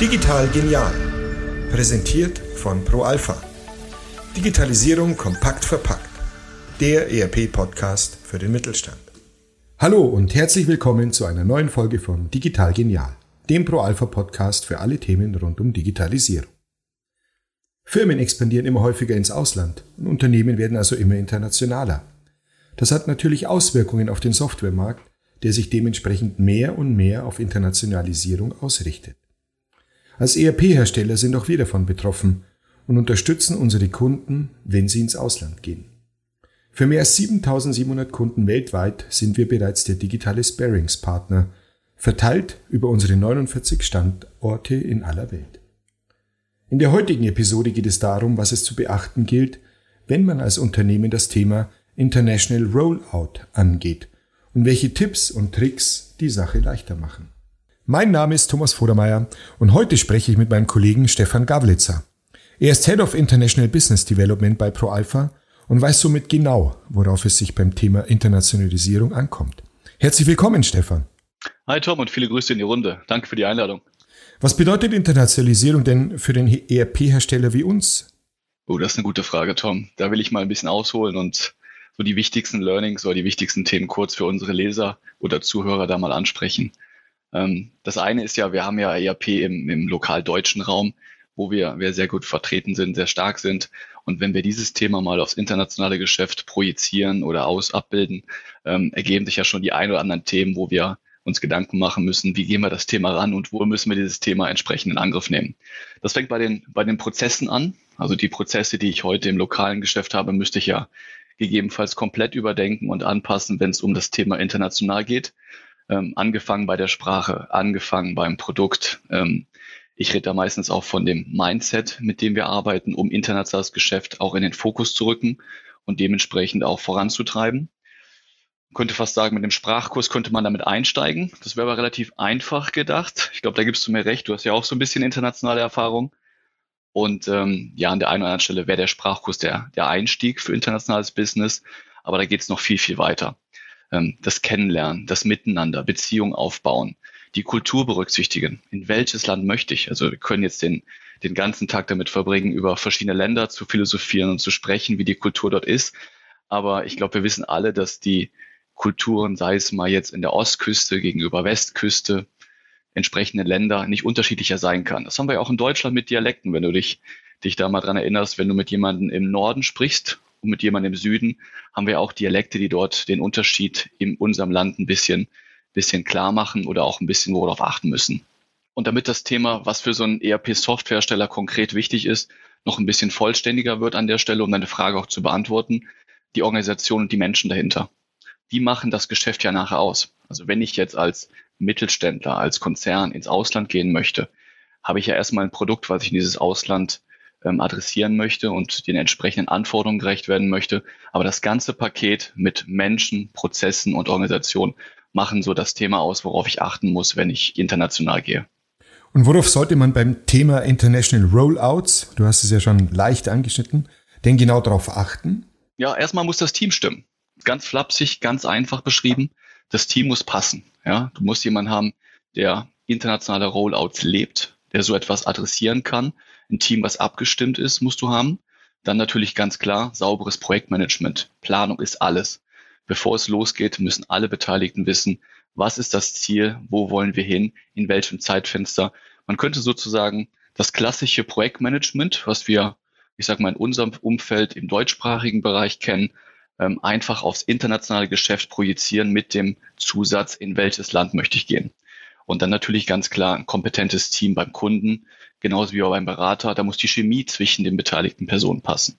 Digital genial. Präsentiert von ProAlpha. Digitalisierung kompakt verpackt. Der ERP-Podcast für den Mittelstand. Hallo und herzlich willkommen zu einer neuen Folge von Digital Genial, dem ProAlpha-Podcast für alle Themen rund um Digitalisierung. Firmen expandieren immer häufiger ins Ausland und Unternehmen werden also immer internationaler. Das hat natürlich Auswirkungen auf den Softwaremarkt, der sich dementsprechend mehr und mehr auf Internationalisierung ausrichtet. Als ERP-Hersteller sind auch wir davon betroffen und unterstützen unsere Kunden, wenn sie ins Ausland gehen. Für mehr als 7700 Kunden weltweit sind wir bereits der digitale Sparings-Partner, verteilt über unsere 49 Standorte in aller Welt. In der heutigen Episode geht es darum, was es zu beachten gilt, wenn man als Unternehmen das Thema International Rollout angeht und welche Tipps und Tricks die Sache leichter machen. Mein Name ist Thomas Vodermeier und heute spreche ich mit meinem Kollegen Stefan Gavlitzer. Er ist Head of International Business Development bei ProAlpha und weiß somit genau, worauf es sich beim Thema Internationalisierung ankommt. Herzlich willkommen, Stefan. Hi Tom und viele Grüße in die Runde. Danke für die Einladung. Was bedeutet Internationalisierung denn für den ERP-Hersteller wie uns? Oh, das ist eine gute Frage, Tom. Da will ich mal ein bisschen ausholen und so die wichtigsten Learnings oder die wichtigsten Themen kurz für unsere Leser oder Zuhörer da mal ansprechen. Ähm, das eine ist ja, wir haben ja ERP im, im lokal deutschen Raum, wo wir, wir sehr gut vertreten sind, sehr stark sind. Und wenn wir dieses Thema mal aufs internationale Geschäft projizieren oder aus abbilden, ähm, ergeben sich ja schon die ein oder anderen Themen, wo wir uns Gedanken machen müssen, wie gehen wir das Thema ran und wo müssen wir dieses Thema entsprechend in Angriff nehmen. Das fängt bei den, bei den Prozessen an. Also die Prozesse, die ich heute im lokalen Geschäft habe, müsste ich ja gegebenenfalls komplett überdenken und anpassen, wenn es um das Thema international geht ähm, angefangen bei der Sprache, angefangen beim Produkt. Ähm, ich rede da meistens auch von dem Mindset, mit dem wir arbeiten, um internationales Geschäft auch in den Fokus zu rücken und dementsprechend auch voranzutreiben. Ich könnte fast sagen, mit dem Sprachkurs könnte man damit einsteigen. Das wäre aber relativ einfach gedacht. Ich glaube, da gibst du mir recht. Du hast ja auch so ein bisschen internationale Erfahrung. Und ähm, ja, an der einen oder anderen Stelle wäre der Sprachkurs der, der Einstieg für internationales Business. Aber da geht es noch viel, viel weiter ähm, das Kennenlernen, das Miteinander, Beziehung aufbauen, die Kultur berücksichtigen. In welches Land möchte ich? Also wir können jetzt den, den ganzen Tag damit verbringen, über verschiedene Länder zu philosophieren und zu sprechen, wie die Kultur dort ist. Aber ich glaube, wir wissen alle, dass die Kulturen, sei es mal jetzt in der Ostküste gegenüber Westküste, entsprechende Länder nicht unterschiedlicher sein kann. Das haben wir ja auch in Deutschland mit Dialekten, wenn du dich, dich da mal dran erinnerst, wenn du mit jemandem im Norden sprichst und mit jemandem im Süden haben wir auch Dialekte, die dort den Unterschied in unserem Land ein bisschen, bisschen klar machen oder auch ein bisschen worauf achten müssen. Und damit das Thema, was für so einen ERP-Softwarehersteller konkret wichtig ist, noch ein bisschen vollständiger wird an der Stelle, um deine Frage auch zu beantworten, die Organisation und die Menschen dahinter. Die machen das Geschäft ja nachher aus. Also wenn ich jetzt als Mittelständler, als Konzern ins Ausland gehen möchte, habe ich ja erstmal ein Produkt, was ich in dieses Ausland ähm, adressieren möchte und den entsprechenden Anforderungen gerecht werden möchte. Aber das ganze Paket mit Menschen, Prozessen und Organisationen machen so das Thema aus, worauf ich achten muss, wenn ich international gehe. Und worauf sollte man beim Thema International Rollouts, du hast es ja schon leicht angeschnitten, denn genau darauf achten? Ja, erstmal muss das Team stimmen. Ganz flapsig, ganz einfach beschrieben. Das Team muss passen. Ja, du musst jemanden haben, der internationale Rollouts lebt, der so etwas adressieren kann ein Team, was abgestimmt ist, musst du haben. Dann natürlich ganz klar sauberes Projektmanagement. Planung ist alles. Bevor es losgeht, müssen alle Beteiligten wissen, was ist das Ziel, wo wollen wir hin, in welchem Zeitfenster. Man könnte sozusagen das klassische Projektmanagement, was wir, ich sage mal, in unserem Umfeld im deutschsprachigen Bereich kennen, ähm, einfach aufs internationale Geschäft projizieren mit dem Zusatz, in welches Land möchte ich gehen. Und dann natürlich ganz klar ein kompetentes Team beim Kunden, genauso wie auch beim Berater. Da muss die Chemie zwischen den beteiligten Personen passen.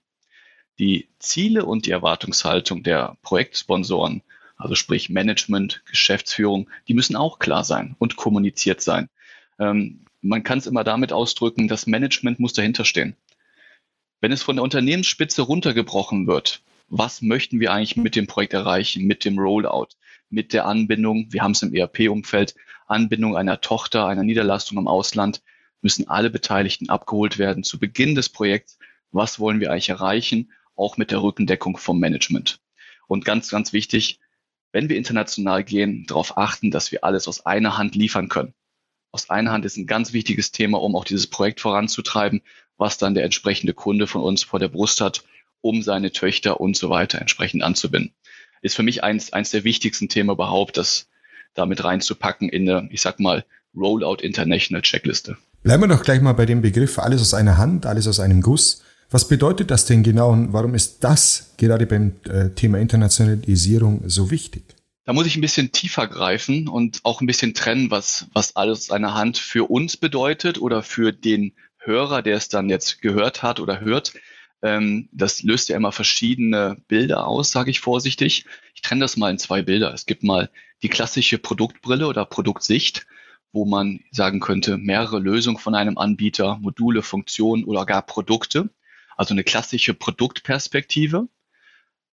Die Ziele und die Erwartungshaltung der Projektsponsoren, also sprich Management, Geschäftsführung, die müssen auch klar sein und kommuniziert sein. Ähm, man kann es immer damit ausdrücken, das Management muss dahinter stehen. Wenn es von der Unternehmensspitze runtergebrochen wird, was möchten wir eigentlich mit dem Projekt erreichen, mit dem Rollout, mit der Anbindung, wir haben es im ERP-Umfeld, Anbindung einer Tochter, einer Niederlassung im Ausland, müssen alle Beteiligten abgeholt werden zu Beginn des Projekts. Was wollen wir eigentlich erreichen? Auch mit der Rückendeckung vom Management. Und ganz, ganz wichtig, wenn wir international gehen, darauf achten, dass wir alles aus einer Hand liefern können. Aus einer Hand ist ein ganz wichtiges Thema, um auch dieses Projekt voranzutreiben, was dann der entsprechende Kunde von uns vor der Brust hat, um seine Töchter und so weiter entsprechend anzubinden. Ist für mich eins, eins der wichtigsten Themen überhaupt, das damit reinzupacken in eine, ich sag mal, Rollout International Checkliste. Bleiben wir doch gleich mal bei dem Begriff alles aus einer Hand, alles aus einem Guss. Was bedeutet das denn genau und warum ist das gerade beim äh, Thema Internationalisierung so wichtig? Da muss ich ein bisschen tiefer greifen und auch ein bisschen trennen, was, was alles aus einer Hand für uns bedeutet oder für den Hörer, der es dann jetzt gehört hat oder hört. Ähm, das löst ja immer verschiedene Bilder aus, sage ich vorsichtig. Ich trenne das mal in zwei Bilder. Es gibt mal die klassische Produktbrille oder Produktsicht wo man sagen könnte, mehrere Lösungen von einem Anbieter, Module, Funktionen oder gar Produkte. Also eine klassische Produktperspektive.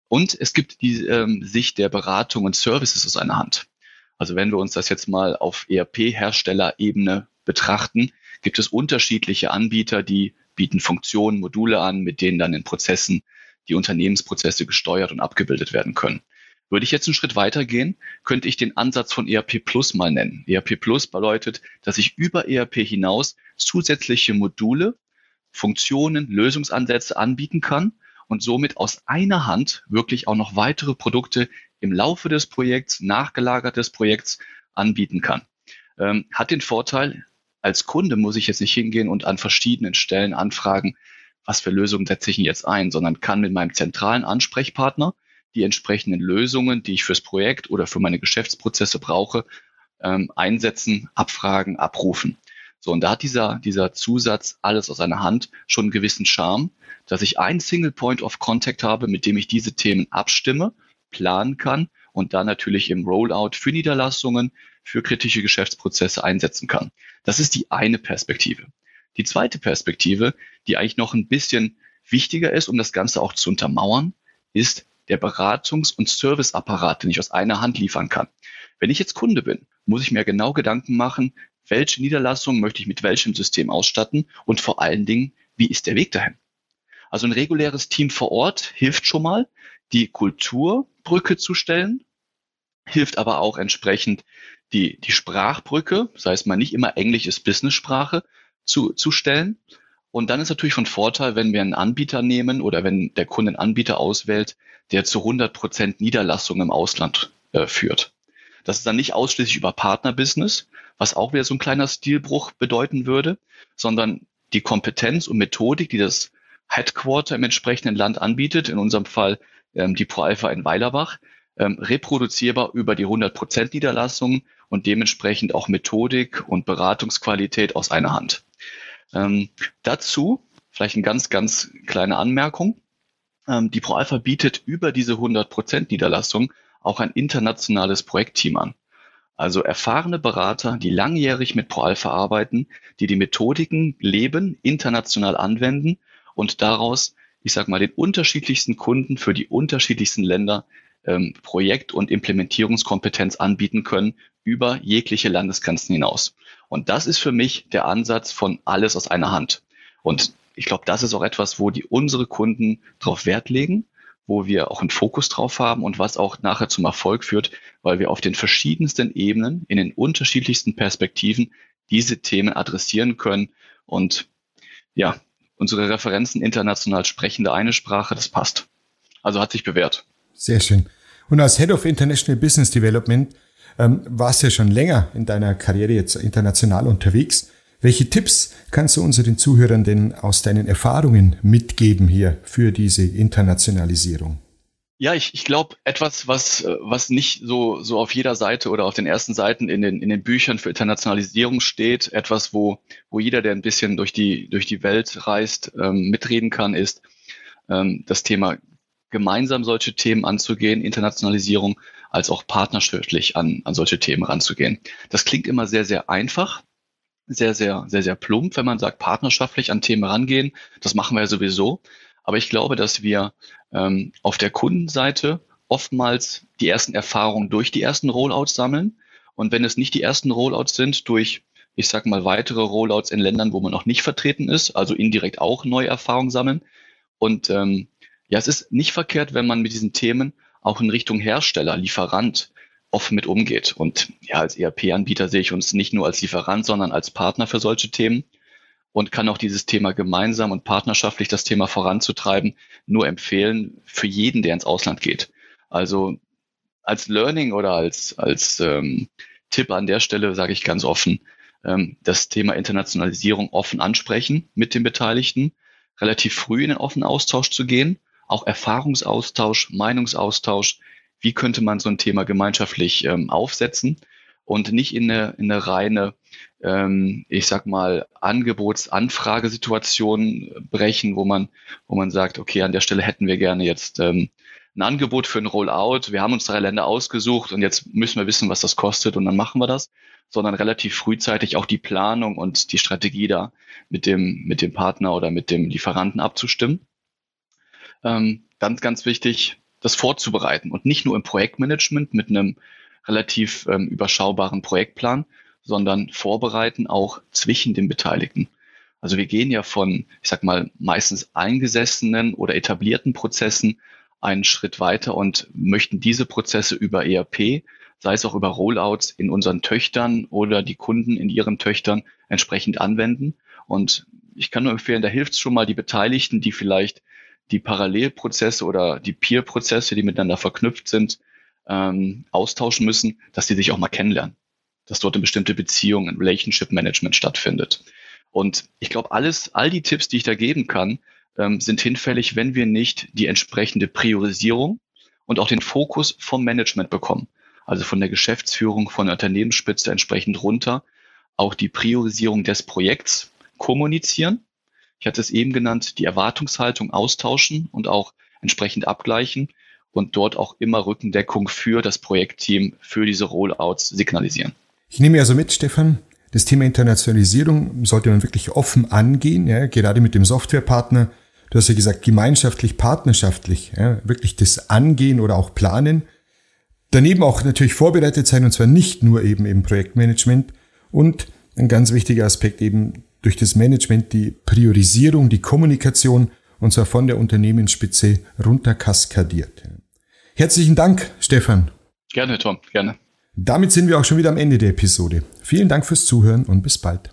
Und es gibt die ähm, Sicht der Beratung und Services aus einer Hand. Also wenn wir uns das jetzt mal auf ERP-Herstellerebene betrachten, gibt es unterschiedliche Anbieter, die bieten Funktionen, Module an, mit denen dann in Prozessen die Unternehmensprozesse gesteuert und abgebildet werden können. Würde ich jetzt einen Schritt weitergehen, könnte ich den Ansatz von ERP Plus mal nennen. ERP Plus bedeutet, dass ich über ERP hinaus zusätzliche Module, Funktionen, Lösungsansätze anbieten kann und somit aus einer Hand wirklich auch noch weitere Produkte im Laufe des Projekts, nachgelagert des Projekts anbieten kann. Ähm, hat den Vorteil, als Kunde muss ich jetzt nicht hingehen und an verschiedenen Stellen anfragen, was für Lösungen setze ich denn jetzt ein, sondern kann mit meinem zentralen Ansprechpartner die entsprechenden Lösungen, die ich fürs Projekt oder für meine Geschäftsprozesse brauche, ähm, einsetzen, abfragen, abrufen. So, und da hat dieser, dieser Zusatz alles aus einer Hand schon einen gewissen Charme, dass ich einen Single Point of Contact habe, mit dem ich diese Themen abstimme, planen kann und dann natürlich im Rollout für Niederlassungen, für kritische Geschäftsprozesse einsetzen kann. Das ist die eine Perspektive. Die zweite Perspektive, die eigentlich noch ein bisschen wichtiger ist, um das Ganze auch zu untermauern, ist der Beratungs- und Serviceapparat, den ich aus einer Hand liefern kann. Wenn ich jetzt Kunde bin, muss ich mir genau Gedanken machen, welche Niederlassung möchte ich mit welchem System ausstatten und vor allen Dingen, wie ist der Weg dahin? Also ein reguläres Team vor Ort hilft schon mal, die Kulturbrücke zu stellen, hilft aber auch entsprechend die, die Sprachbrücke, sei es mal nicht immer Englisch ist Business-Sprache, zu, zu stellen. Und dann ist natürlich von Vorteil, wenn wir einen Anbieter nehmen oder wenn der Kunde einen Anbieter auswählt, der zu 100 Prozent Niederlassung im Ausland äh, führt. Das ist dann nicht ausschließlich über Partnerbusiness, was auch wieder so ein kleiner Stilbruch bedeuten würde, sondern die Kompetenz und Methodik, die das Headquarter im entsprechenden Land anbietet, in unserem Fall ähm, die ProAlpha in Weilerbach, ähm, reproduzierbar über die 100 Prozent Niederlassungen und dementsprechend auch Methodik und Beratungsqualität aus einer Hand. Ähm, dazu vielleicht eine ganz, ganz kleine Anmerkung. Ähm, die ProAlpha bietet über diese 100% Niederlassung auch ein internationales Projektteam an. Also erfahrene Berater, die langjährig mit ProAlpha arbeiten, die die Methodiken leben, international anwenden und daraus, ich sag mal, den unterschiedlichsten Kunden für die unterschiedlichsten Länder ähm, Projekt- und Implementierungskompetenz anbieten können über jegliche Landesgrenzen hinaus. Und das ist für mich der Ansatz von alles aus einer Hand. Und ich glaube, das ist auch etwas, wo die unsere Kunden darauf Wert legen, wo wir auch einen Fokus drauf haben und was auch nachher zum Erfolg führt, weil wir auf den verschiedensten Ebenen, in den unterschiedlichsten Perspektiven diese Themen adressieren können. Und ja, unsere Referenzen international sprechen da eine Sprache, das passt. Also hat sich bewährt. Sehr schön. Und als Head of International Business Development ähm, warst ja schon länger in deiner Karriere jetzt international unterwegs. Welche Tipps kannst du unseren Zuhörern denn aus deinen Erfahrungen mitgeben hier für diese Internationalisierung? Ja, ich, ich glaube, etwas, was, was nicht so, so auf jeder Seite oder auf den ersten Seiten in den, in den Büchern für Internationalisierung steht, etwas, wo, wo jeder, der ein bisschen durch die, durch die Welt reist, ähm, mitreden kann, ist ähm, das Thema gemeinsam solche Themen anzugehen, Internationalisierung, als auch partnerschaftlich an, an solche Themen ranzugehen. Das klingt immer sehr, sehr einfach, sehr, sehr, sehr, sehr plump, wenn man sagt, partnerschaftlich an Themen rangehen. Das machen wir ja sowieso. Aber ich glaube, dass wir ähm, auf der Kundenseite oftmals die ersten Erfahrungen durch die ersten Rollouts sammeln. Und wenn es nicht die ersten Rollouts sind, durch, ich sage mal, weitere Rollouts in Ländern, wo man noch nicht vertreten ist, also indirekt auch neue Erfahrungen sammeln. Und ähm, ja, es ist nicht verkehrt, wenn man mit diesen Themen auch in Richtung Hersteller, Lieferant offen mit umgeht. Und ja, als ERP-Anbieter sehe ich uns nicht nur als Lieferant, sondern als Partner für solche Themen und kann auch dieses Thema gemeinsam und partnerschaftlich das Thema voranzutreiben nur empfehlen für jeden, der ins Ausland geht. Also als Learning oder als, als ähm, Tipp an der Stelle sage ich ganz offen, ähm, das Thema Internationalisierung offen ansprechen mit den Beteiligten, relativ früh in den offenen Austausch zu gehen, auch Erfahrungsaustausch, Meinungsaustausch, wie könnte man so ein Thema gemeinschaftlich ähm, aufsetzen und nicht in eine, in eine reine, ähm, ich sag mal, Angebotsanfragesituation brechen, wo man, wo man sagt, okay, an der Stelle hätten wir gerne jetzt ähm, ein Angebot für ein Rollout. Wir haben uns drei Länder ausgesucht und jetzt müssen wir wissen, was das kostet und dann machen wir das, sondern relativ frühzeitig auch die Planung und die Strategie da mit dem, mit dem Partner oder mit dem Lieferanten abzustimmen. Ähm, ganz, ganz wichtig, das vorzubereiten und nicht nur im Projektmanagement mit einem relativ ähm, überschaubaren Projektplan, sondern vorbereiten auch zwischen den Beteiligten. Also wir gehen ja von, ich sag mal, meistens eingesessenen oder etablierten Prozessen einen Schritt weiter und möchten diese Prozesse über ERP, sei es auch über Rollouts in unseren Töchtern oder die Kunden in ihren Töchtern entsprechend anwenden. Und ich kann nur empfehlen, da hilft es schon mal die Beteiligten, die vielleicht die Parallelprozesse oder die Peer-Prozesse, die miteinander verknüpft sind, ähm, austauschen müssen, dass sie sich auch mal kennenlernen. Dass dort eine bestimmte Beziehung, ein Relationship Management stattfindet. Und ich glaube, alles, all die Tipps, die ich da geben kann, ähm, sind hinfällig, wenn wir nicht die entsprechende Priorisierung und auch den Fokus vom Management bekommen. Also von der Geschäftsführung, von der Unternehmensspitze entsprechend runter, auch die Priorisierung des Projekts kommunizieren. Ich hatte es eben genannt, die Erwartungshaltung austauschen und auch entsprechend abgleichen und dort auch immer Rückendeckung für das Projektteam, für diese Rollouts signalisieren. Ich nehme also mit, Stefan, das Thema Internationalisierung sollte man wirklich offen angehen, ja, gerade mit dem Softwarepartner, du hast ja gesagt, gemeinschaftlich, partnerschaftlich, ja, wirklich das angehen oder auch planen. Daneben auch natürlich vorbereitet sein und zwar nicht nur eben im Projektmanagement und ein ganz wichtiger Aspekt eben durch das Management die Priorisierung, die Kommunikation und zwar von der Unternehmensspitze runter kaskadiert. Herzlichen Dank, Stefan. Gerne, Tom, gerne. Damit sind wir auch schon wieder am Ende der Episode. Vielen Dank fürs Zuhören und bis bald.